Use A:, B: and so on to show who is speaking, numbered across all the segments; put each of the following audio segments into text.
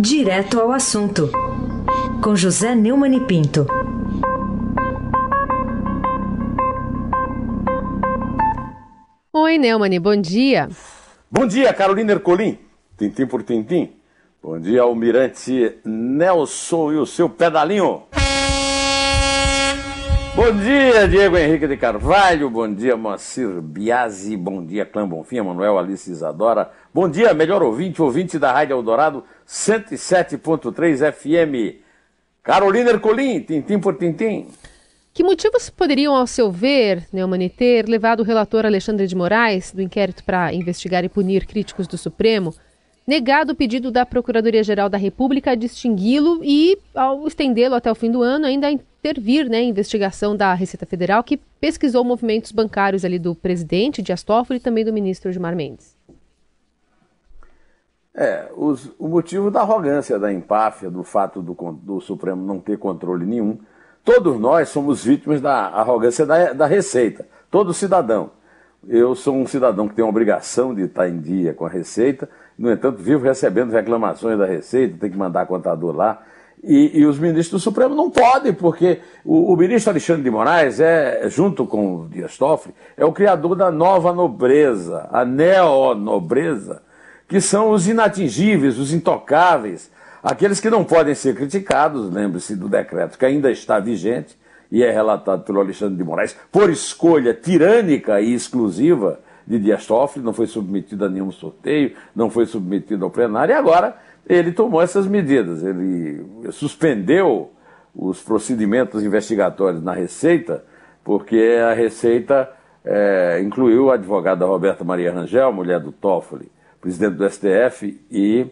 A: Direto ao assunto, com José Neumann e Pinto.
B: Oi, Neumann, bom dia.
C: Bom dia, Carolina Ercolim, tintim por tintim. Bom dia, Almirante Nelson e o seu pedalinho. Bom dia, Diego Henrique de Carvalho. Bom dia, Moacir Biasi. Bom dia, Clã Bonfim, Manuel Alice Isadora. Bom dia, melhor ouvinte, ouvinte da Rádio Eldorado 107.3 FM. Carolina Ercolim, tintim por tintim.
B: Que motivos poderiam, ao seu ver, Neumann, ter levado o relator Alexandre de Moraes, do inquérito para investigar e punir críticos do Supremo, negado o pedido da Procuradoria-Geral da República a distingui-lo e, ao estendê-lo até o fim do ano, ainda intervir né, em investigação da Receita Federal, que pesquisou movimentos bancários ali do presidente Dias Toffoli e também do ministro Gilmar Mendes.
C: É, os, o motivo da arrogância, da empáfia, do fato do, do, Supremo não ter controle nenhum. Todos nós somos vítimas da arrogância da, da Receita, todo cidadão. Eu sou um cidadão que tem a obrigação de estar em dia com a Receita, no entanto, vivo recebendo reclamações da Receita, tem que mandar contador lá. E, e, os ministros do Supremo não podem, porque o, o, ministro Alexandre de Moraes é, junto com o Dias Toffoli, é o criador da nova nobreza, a neonobreza, que são os inatingíveis, os intocáveis, aqueles que não podem ser criticados, lembre-se do decreto que ainda está vigente e é relatado pelo Alexandre de Moraes, por escolha tirânica e exclusiva de Dias Toffoli, não foi submetido a nenhum sorteio, não foi submetido ao plenário, e agora ele tomou essas medidas. Ele suspendeu os procedimentos investigatórios na Receita, porque a Receita é, incluiu a advogada Roberta Maria Rangel, mulher do Toffoli, presidente do STF, e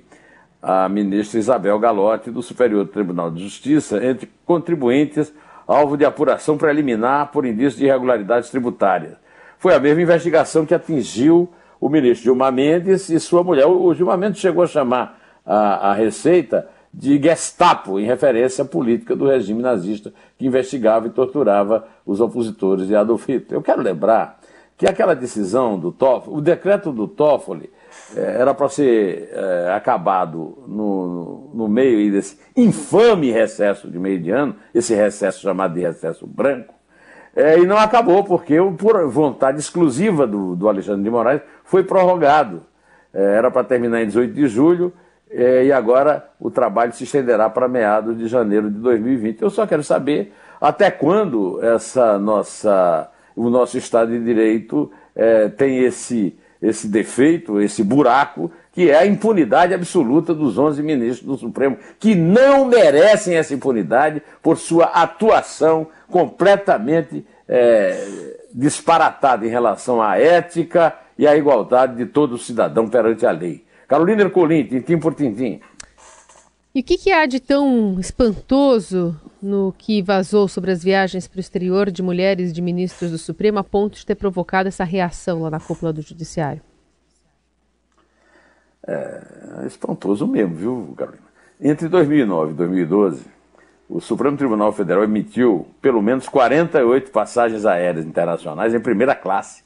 C: a ministra Isabel Galotti, do Superior Tribunal de Justiça, entre contribuintes alvo de apuração preliminar por indício de irregularidades tributárias. Foi a mesma investigação que atingiu o ministro Gilmar Mendes e sua mulher. O Gilmar Mendes chegou a chamar a, a Receita de Gestapo, em referência à política do regime nazista que investigava e torturava os opositores de Adolf Hitler. Eu quero lembrar que aquela decisão do Toffoli, o decreto do Toffoli, eh, era para ser eh, acabado no, no meio desse infame recesso de meio de ano, esse recesso chamado de recesso branco, eh, e não acabou, porque por vontade exclusiva do, do Alexandre de Moraes foi prorrogado. era para terminar em 18 de julho, é, e agora o trabalho se estenderá para meados de janeiro de 2020. Eu só quero saber até quando essa nossa, o nosso Estado de Direito é, tem esse, esse defeito, esse buraco, que é a impunidade absoluta dos 11 ministros do Supremo, que não merecem essa impunidade por sua atuação completamente é, disparatada em relação à ética e à igualdade de todo cidadão perante a lei. Carolina Ercolim, tintim por tintim.
B: E o que, que há de tão espantoso no que vazou sobre as viagens para o exterior de mulheres de ministros do Supremo a ponto de ter provocado essa reação lá na cúpula do Judiciário?
C: É, espantoso mesmo, viu, Carolina? Entre 2009 e 2012, o Supremo Tribunal Federal emitiu pelo menos 48 passagens aéreas internacionais em primeira classe,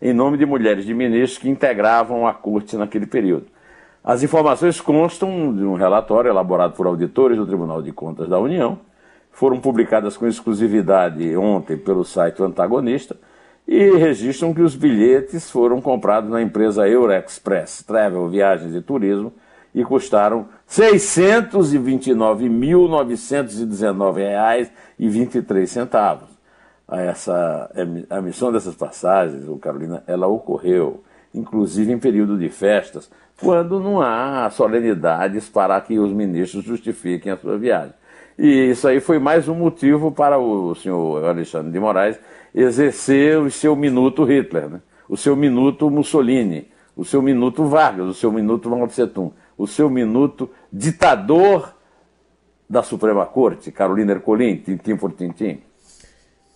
C: em nome de mulheres de ministros que integravam a corte naquele período. As informações constam de um relatório elaborado por auditores do Tribunal de Contas da União, foram publicadas com exclusividade ontem pelo site Antagonista e registram que os bilhetes foram comprados na empresa Eurexpress Travel Viagens e Turismo e custaram R$ 629.919,23. Essa a emissão dessas passagens, Carolina, ela ocorreu inclusive em período de festas, quando não há solenidades para que os ministros justifiquem a sua viagem. E isso aí foi mais um motivo para o senhor Alexandre de Moraes exercer o seu minuto Hitler, né? o seu minuto Mussolini, o seu minuto Vargas, o seu minuto Mao Tse Tung, o seu minuto ditador da Suprema Corte, Carolina Ercolim, tintim por tintim.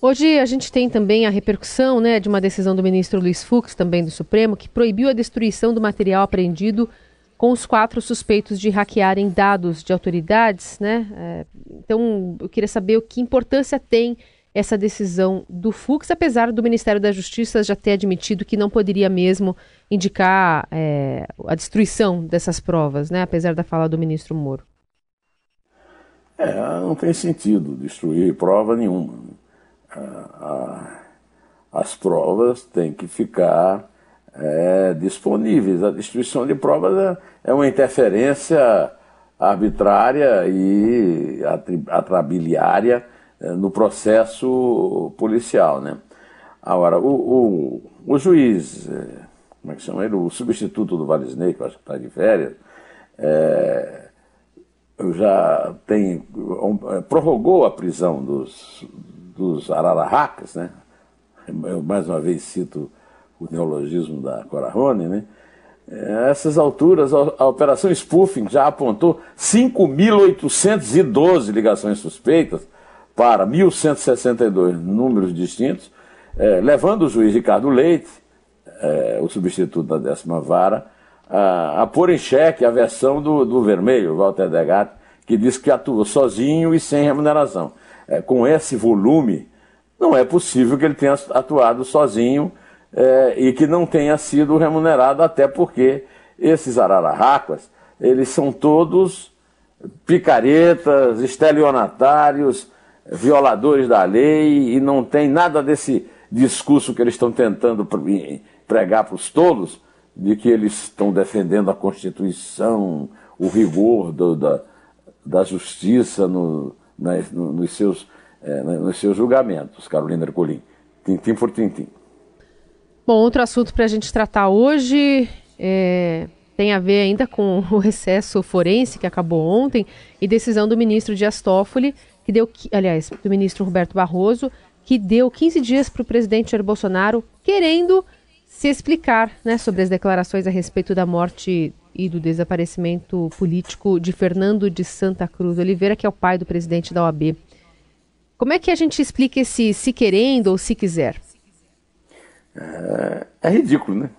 B: Hoje a gente tem também a repercussão né, de uma decisão do ministro Luiz Fux, também do Supremo, que proibiu a destruição do material apreendido com os quatro suspeitos de hackearem dados de autoridades. Né? É, então, eu queria saber o que importância tem essa decisão do Fux, apesar do Ministério da Justiça já ter admitido que não poderia mesmo indicar é, a destruição dessas provas, né? apesar da fala do ministro Moro.
C: É, não tem sentido destruir prova nenhuma. as provas têm que ficar é, disponíveis. A destruição de provas é, é uma interferência arbitrária e atrabiliária no processo policial. Né? Agora, o, o, o juiz, é, como é que chama ele? O substituto do Valisney, que eu acho que está de férias, é, já tem, prorrogou a prisão dos, dos arararracas, né? Eu mais uma vez cito o neologismo da Corarone, né? Essas alturas, a Operação Spoofing já apontou 5.812 ligações suspeitas para 1.162 números distintos, é, levando o juiz Ricardo Leite, é, o substituto da décima vara, a, a pôr em xeque a versão do, do vermelho, Walter Degat, que diz que atuou sozinho e sem remuneração. É, com esse volume, não é possível que ele tenha atuado sozinho e que não tenha sido remunerado, até porque esses arararracas, eles são todos picaretas, estelionatários, violadores da lei, e não tem nada desse discurso que eles estão tentando pregar para os tolos, de que eles estão defendendo a Constituição, o rigor do, da, da justiça no, na, no, nos, seus, é, nos seus julgamentos, Carolina Ercolim. Tintim por tintim.
B: Bom, outro assunto para a gente tratar hoje é, tem a ver ainda com o recesso forense que acabou ontem e decisão do ministro Dias Toffoli, que deu, aliás, do ministro Roberto Barroso, que deu 15 dias para o presidente Jair Bolsonaro querendo se explicar né, sobre as declarações a respeito da morte e do desaparecimento político de Fernando de Santa Cruz Oliveira, que é o pai do presidente da OAB. Como é que a gente explica esse se querendo ou se quiser?
C: É, é ridículo, né?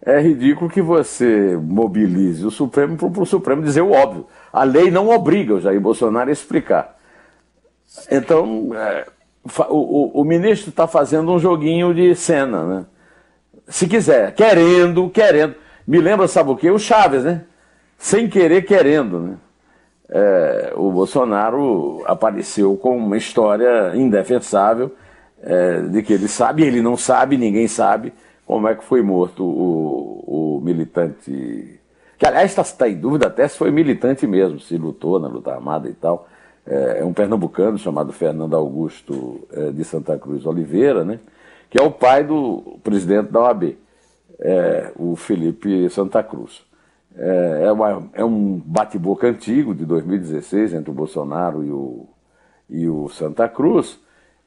C: É ridículo que você mobilize o Supremo para o Supremo dizer o óbvio. A lei não obriga o Jair Bolsonaro a explicar. Então, é, o, o, o, ministro está fazendo um joguinho de cena, né? Se quiser, querendo, querendo. Me lembra, sabe o quê? O Chaves, né? Sem querer, querendo, né? É, o Bolsonaro apareceu com uma história indefensável é, de que ele sabe, ele não sabe, ninguém sabe como é que foi morto o, o militante. Que aliás está tá em dúvida até se foi militante mesmo, se lutou na luta armada e tal. É, é um pernambucano chamado Fernando Augusto é, de Santa Cruz Oliveira, né? que é o pai do presidente da OAB, é, o Felipe Santa Cruz. É, é, uma, é um bate-boca antigo de 2016 entre o Bolsonaro e o, e o Santa Cruz.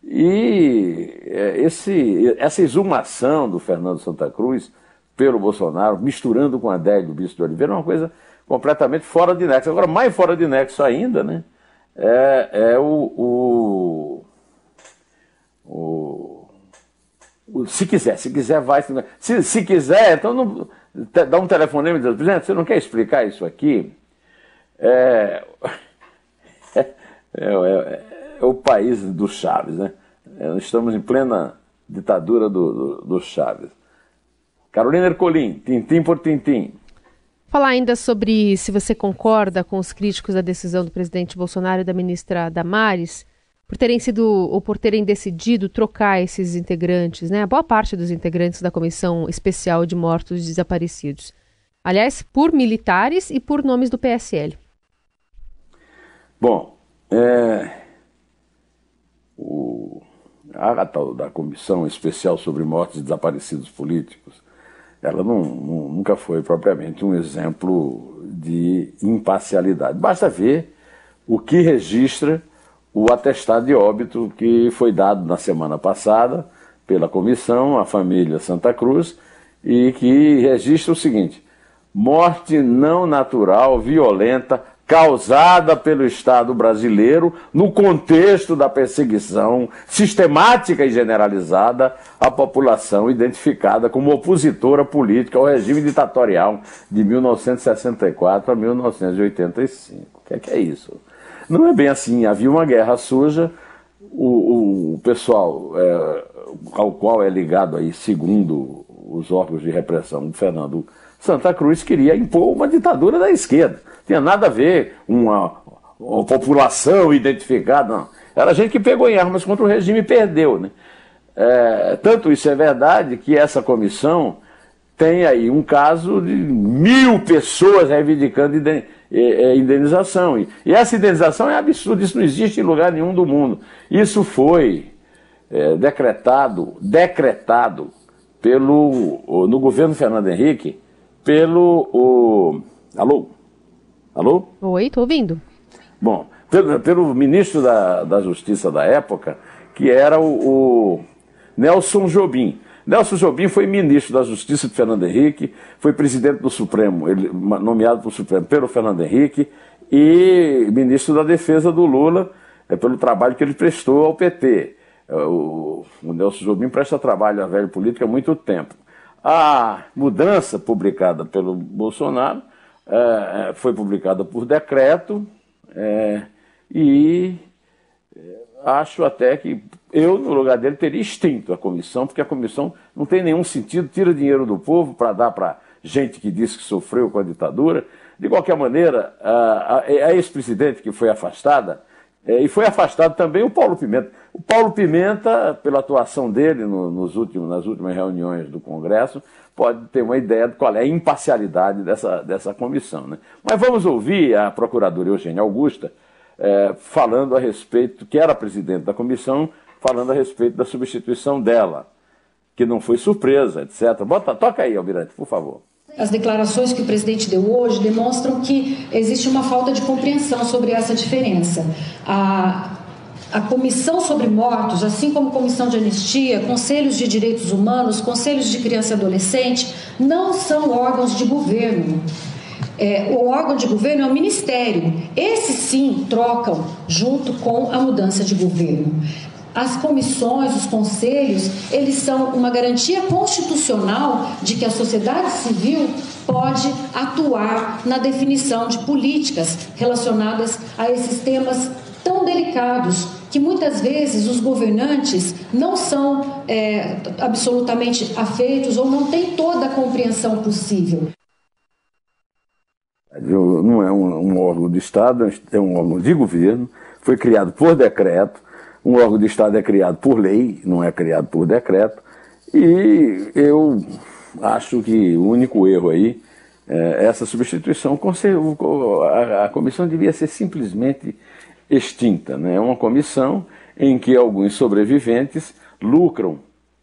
C: E é, esse, essa exumação do Fernando Santa Cruz pelo Bolsonaro, misturando com a Adélio Bispo de Oliveira, é uma coisa completamente fora de nexo. Agora, mais fora de nexo ainda, né, é, é o, o, o, o, Se quiser, se quiser, vai. Se, se quiser, então não, dá um telefonema e diz, presidente, você não quer explicar isso aqui? É, é, é, é o país do Chaves, né? É, estamos em plena ditadura do, do, do Chaves. Carolina Ercolim, tintim por tintim.
B: Falar ainda sobre se você concorda com os críticos da decisão do presidente Bolsonaro e da ministra Damares por terem sido ou por terem decidido trocar esses integrantes, né? A boa parte dos integrantes da Comissão Especial de Mortos e Desaparecidos. Aliás, por militares e por nomes do PSL.
C: Bom, é, o, a tal da Comissão Especial sobre Mortes e Desaparecidos Políticos, ela não, não, nunca foi propriamente um exemplo de imparcialidade. Basta ver o que registra o atestado de óbito que foi dado na semana passada pela comissão à família Santa Cruz e que registra o seguinte: morte não natural, violenta, causada pelo Estado brasileiro no contexto da perseguição sistemática e generalizada à população identificada como opositora política ao regime ditatorial de 1964 a 1985. O que é, que é isso? Não é bem assim. Havia uma guerra suja o, o pessoal é, ao qual é ligado aí, segundo os órgãos de repressão do Fernando Santa Cruz, queria impor uma ditadura da esquerda. Tinha nada a ver uma, uma população identificada, não. Era gente que pegou em armas contra o regime e perdeu. Né? É, tanto isso é verdade que essa comissão tem aí um caso de mil pessoas reivindicando indenização. E essa indenização é absurda, isso não existe em lugar nenhum do mundo. Isso foi é, decretado, decretado pelo, no governo Fernando Henrique, pelo. O, alô? Alô?
B: Oi, estou ouvindo.
C: Bom, pelo, pelo ministro da, da Justiça da época, que era o, o Nelson Jobim. Nelson Jobim foi ministro da Justiça de Fernando Henrique, foi presidente do Supremo, ele, nomeado para o Supremo pelo Fernando Henrique, e ministro da Defesa do Lula, é, pelo trabalho que ele prestou ao PT. É, o, o Nelson Jobim presta trabalho à velha política há muito tempo. A mudança publicada pelo Bolsonaro é, é foi publicada por decreto é, e é, acho até que eu, no lugar dele, teria extinto a comissão, porque a comissão não tem nenhum sentido, tira dinheiro do povo para dar para gente que disse que sofreu com a ditadura. De qualquer maneira, a, a ex-presidente que foi afastada, é, e foi afastado também o Paulo Pimenta. O Paulo Pimenta, pela atuação dele no, nos últimos, nas últimas reuniões do Congresso, pode ter uma ideia de qual é a imparcialidade dessa, dessa comissão. Né? Mas vamos ouvir a procuradora Eugênia Augusta é, falando a respeito, que era presidente da comissão, falando a respeito da substituição dela, que não foi surpresa, etc. Bota, toca aí, Almirante, por favor.
D: As declarações que o presidente deu hoje demonstram que existe uma falta de compreensão sobre essa diferença. A, a Comissão sobre Mortos, assim como Comissão de Anistia, Conselhos de Direitos Humanos, Conselhos de Criança e Adolescente, não são órgãos de governo. É, o órgão de governo é o Ministério. Esses sim trocam junto com a mudança de governo. As comissões, os conselhos, eles são uma garantia constitucional de que a sociedade civil pode atuar na definição de políticas relacionadas a esses temas tão delicados que muitas vezes os governantes não são é, absolutamente afeitos ou não têm toda a compreensão possível.
C: Não é um, um órgão de Estado, é um órgão de governo, foi criado por decreto um órgão de Estado é criado por lei, não é criado por decreto, e eu acho que o único erro aí é essa substituição. A comissão devia ser simplesmente extinta. Né? É uma comissão em que alguns sobreviventes lucram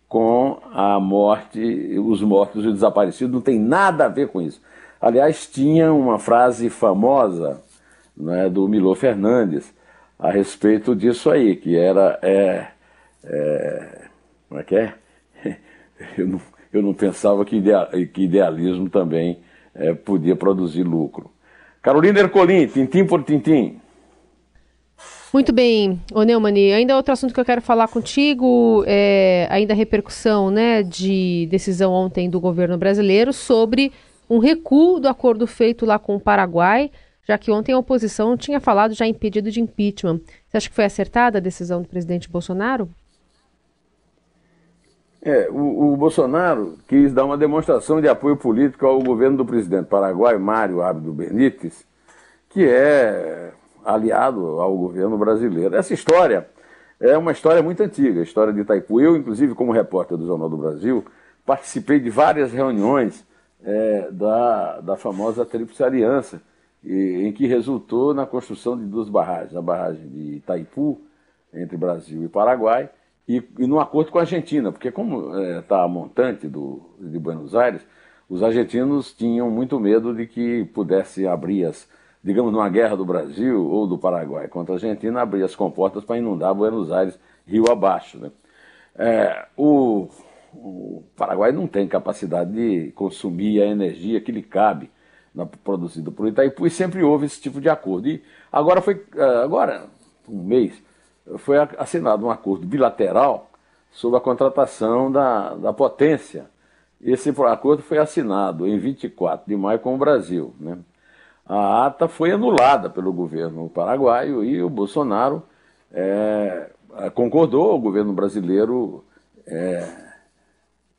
C: com a morte, os mortos e desaparecidos, não tem nada a ver com isso. Aliás, tinha uma frase famosa né, do Milô Fernandes, a respeito disso aí, que era. É, é, como é que é? Eu não, eu não pensava que, ideal, que idealismo também é, podia produzir lucro. Carolina Ercolim, tintim por tintim.
B: Muito bem, ô Neumani, ainda outro assunto que eu quero falar contigo, é ainda a repercussão né, de decisão ontem do governo brasileiro sobre um recuo do acordo feito lá com o Paraguai já que ontem a oposição tinha falado já em pedido de impeachment. Você acha que foi acertada a decisão do presidente Bolsonaro?
C: É, o, o, Bolsonaro quis dar uma demonstração de apoio político ao governo do presidente paraguaio, Mário Abdo Benítez, que é aliado ao governo brasileiro. Essa história é uma história muito antiga, a história de Itaipu. Eu, inclusive, como repórter do Jornal do Brasil, participei de várias reuniões é, da, da famosa Tríplice Aliança, em que resultou na construção de duas barragens, a barragem de Itaipu, entre Brasil e Paraguai, e, e no acordo com a Argentina, porque como está é, a montante do, de Buenos Aires, os argentinos tinham muito medo de que pudesse abrir as, digamos, numa guerra do Brasil ou do Paraguai contra a Argentina, abrir as comportas para inundar Buenos Aires rio abaixo. Né? É, o, o Paraguai não tem capacidade de consumir a energia que lhe cabe produzido por Itaipu e sempre houve esse tipo de acordo. E agora foi, eh, agora, um mês, foi assinado um acordo bilateral sobre a contratação da, da potência. Esse acordo foi assinado em 24 de maio com o Brasil. Né? A ata foi anulada pelo governo paraguaio e o Bolsonaro é, concordou, o governo brasileiro é,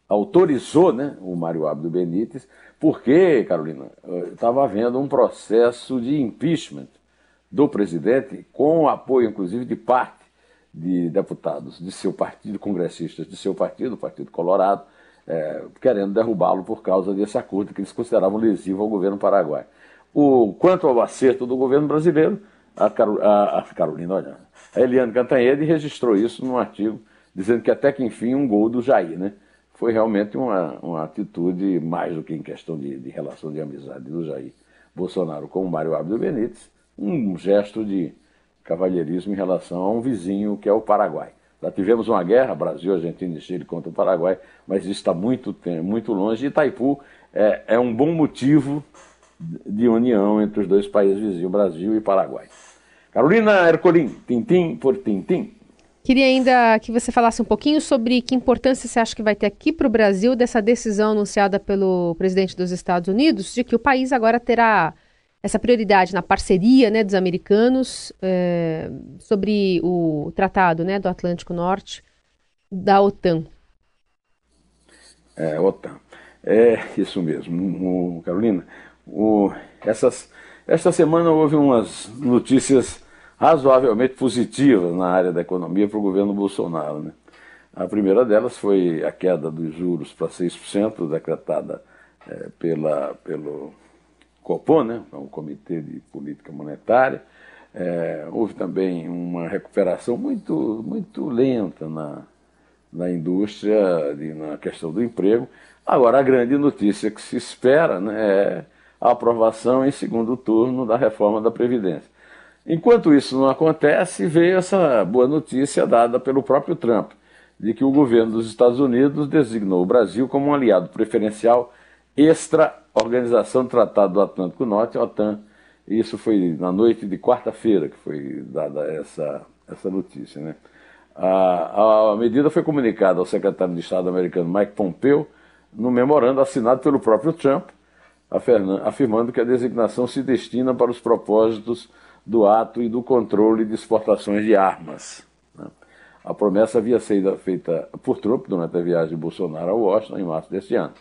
C: autorizou né, o Mário Abdo Benítez, porque, Carolina, estava havendo um processo de impeachment do presidente, com apoio, inclusive, de parte de deputados de seu partido, congressistas de seu partido, o Partido Colorado, é, querendo derrubá-lo por causa desse acordo que eles consideravam lesivo ao governo paraguai. O, quanto ao acerto do governo brasileiro, a, Carol, a, a Carolina, olha, a Eliane Cantanhede registrou isso num artigo dizendo que até que enfim um gol do Jair, né? Foi realmente uma, uma atitude mais do que em questão de, de relação de amizade do Jair Bolsonaro com o Mário Abdo Benítez, um gesto de cavalheirismo em relação a um vizinho que é o Paraguai. Já tivemos uma guerra, Brasil, Argentina e Chile contra o Paraguai, mas isso está muito, muito longe. E Itaipu é, é um bom motivo de união entre os dois países vizinhos, Brasil e Paraguai. Carolina Ercolim, tintim por tintim.
B: Queria ainda que você falasse um pouquinho sobre que importância você acha que vai ter aqui para o Brasil dessa decisão anunciada pelo presidente dos Estados Unidos de que o país agora terá essa prioridade na parceria né, dos americanos é, sobre o tratado né, do Atlântico Norte da OTAN.
C: É, OTAN. É isso mesmo, o, Carolina. O, essas, esta semana houve umas notícias razoavelmente positivas na área da economia para o governo Bolsonaro. Né? A primeira delas foi a queda dos juros para 6%, decretada é, pela, pelo Copom, né, é um comitê de política monetária. É, houve também uma recuperação muito, muito lenta na, na indústria, de, na questão do emprego. Agora, a grande notícia que se espera né, é a aprovação em segundo turno da reforma da Previdência. Enquanto isso não acontece, veio essa boa notícia dada pelo próprio Trump, de que o governo dos Estados Unidos designou o Brasil como um aliado preferencial extra Organização do Tratado do Atlântico Norte, OTAN. Isso foi na noite de quarta-feira que foi dada essa, essa notícia. Né? A, a medida foi comunicada ao secretário de Estado americano Mike Pompeo no memorando assinado pelo próprio Trump, afirmando que a designação se destina para os propósitos do ato e do controle de exportações de armas. Né? A promessa havia sido feita por Trump durante a viagem de Bolsonaro a Washington em março deste ano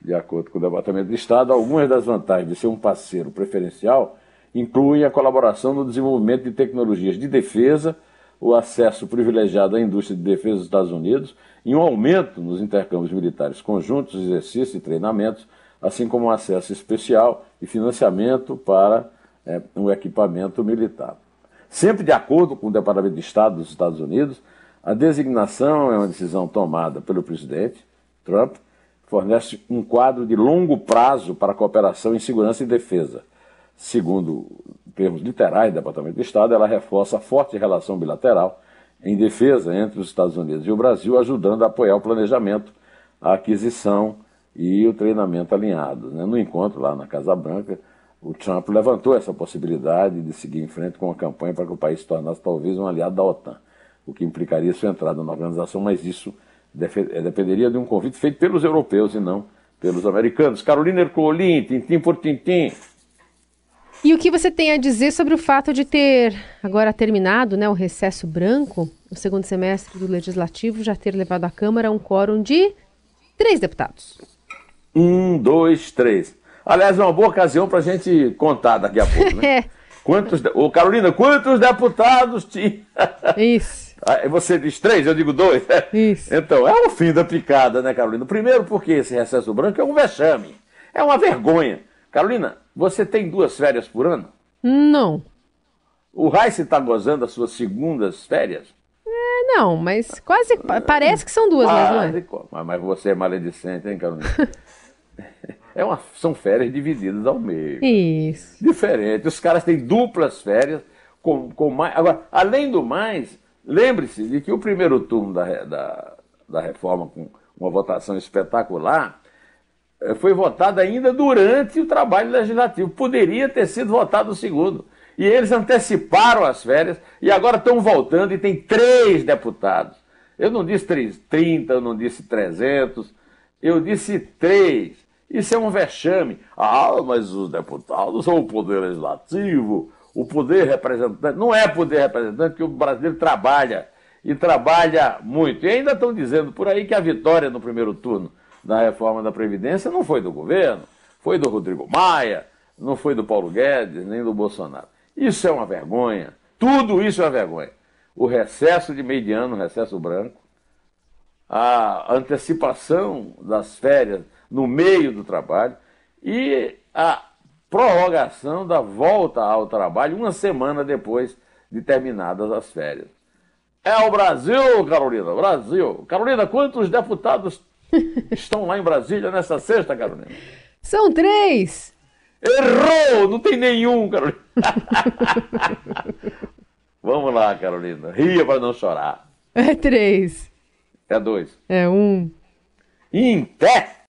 C: de acordo com o Departamento de Estado, algumas das vantagens de ser um parceiro preferencial incluem a colaboração no desenvolvimento de tecnologias de defesa, o acesso privilegiado à indústria de defesa dos Estados Unidos e um aumento nos intercâmbios militares conjuntos, exercícios e treinamentos, assim como um acesso especial e financiamento para é, um equipamento militar. Sempre de acordo com o Departamento de Estado dos Estados Unidos, a designação é uma decisão tomada pelo presidente Trump fornece um quadro de longo prazo para a cooperação em segurança e defesa. Segundo termos literais do Departamento de Estado, ela reforça a forte relação bilateral em defesa entre os Estados Unidos e o Brasil, ajudando a apoiar o planejamento, a aquisição e o treinamento alinhados. Né? No encontro lá na Casa Branca, o Trump levantou essa possibilidade de seguir em frente com a campanha para que o país se tornasse talvez um aliado da OTAN, o que implicaria sua entrada na organização, mas isso eh, dependeria de um convite feito pelos europeus e não pelos americanos. Carolina Ercolim, tintim por tintim.
B: E o que você tem a dizer sobre o fato de ter agora terminado né, o recesso branco, o segundo semestre do Legislativo, já ter levado à Câmara um quórum de três deputados?
C: Um, dois, três. Aliás, é uma boa ocasião para a gente contar daqui a pouco, né? é. Quantos, ô Carolina, quantos deputados tinha?
B: Isso.
C: Ah, você diz três, eu digo dois.
B: Isso.
C: Então, é o fim da picada, né, Carolina? Primeiro, porque esse recesso branco é um vexame. É uma vergonha. Carolina, você tem duas férias por ano?
B: Não.
C: O Raice está gozando as suas segundas férias?
B: É, não, mas quase. Parece que são duas, ah, mas
C: não é. Mas você é maledicente, hein, Carolina? É uma, são férias divididas ao meio.
B: Isso.
C: Diferente. Os caras têm duplas férias com, com mais. Agora, além do mais, Lembre-se de que o primeiro turno da, da, da reforma, com uma votação espetacular, eh, foi votado ainda durante o trabalho legislativo. Poderia ter sido votado o segundo. E eles anteciparam as férias e agora estão voltando e tem três deputados. Eu não disse 30, eu não disse 300, eu disse três. Isso é um vexame. Ah, mas os deputados são o poder legislativo, o poder representante. Não é poder representante, que o brasileiro trabalha e trabalha muito. E ainda estão dizendo por aí que a vitória no primeiro turno da reforma da Previdência não foi do governo, foi do Rodrigo Maia, não foi do Paulo Guedes, nem do Bolsonaro. Isso é uma vergonha. Tudo isso é uma vergonha. O recesso de meio de ano, o recesso branco, a antecipação das férias no meio do trabalho e a prorrogação da volta ao trabalho uma semana depois de terminadas as férias. É o Brasil, Carolina, Brasil. Carolina, quantos deputados estão lá em Brasília nessa sexta, Carolina?
B: São três.
C: Errou! Não tem nenhum, Carolina. Vamos lá, Carolina. Ria para não chorar.
B: É três.
C: É dois.
B: É um.
C: Em pé!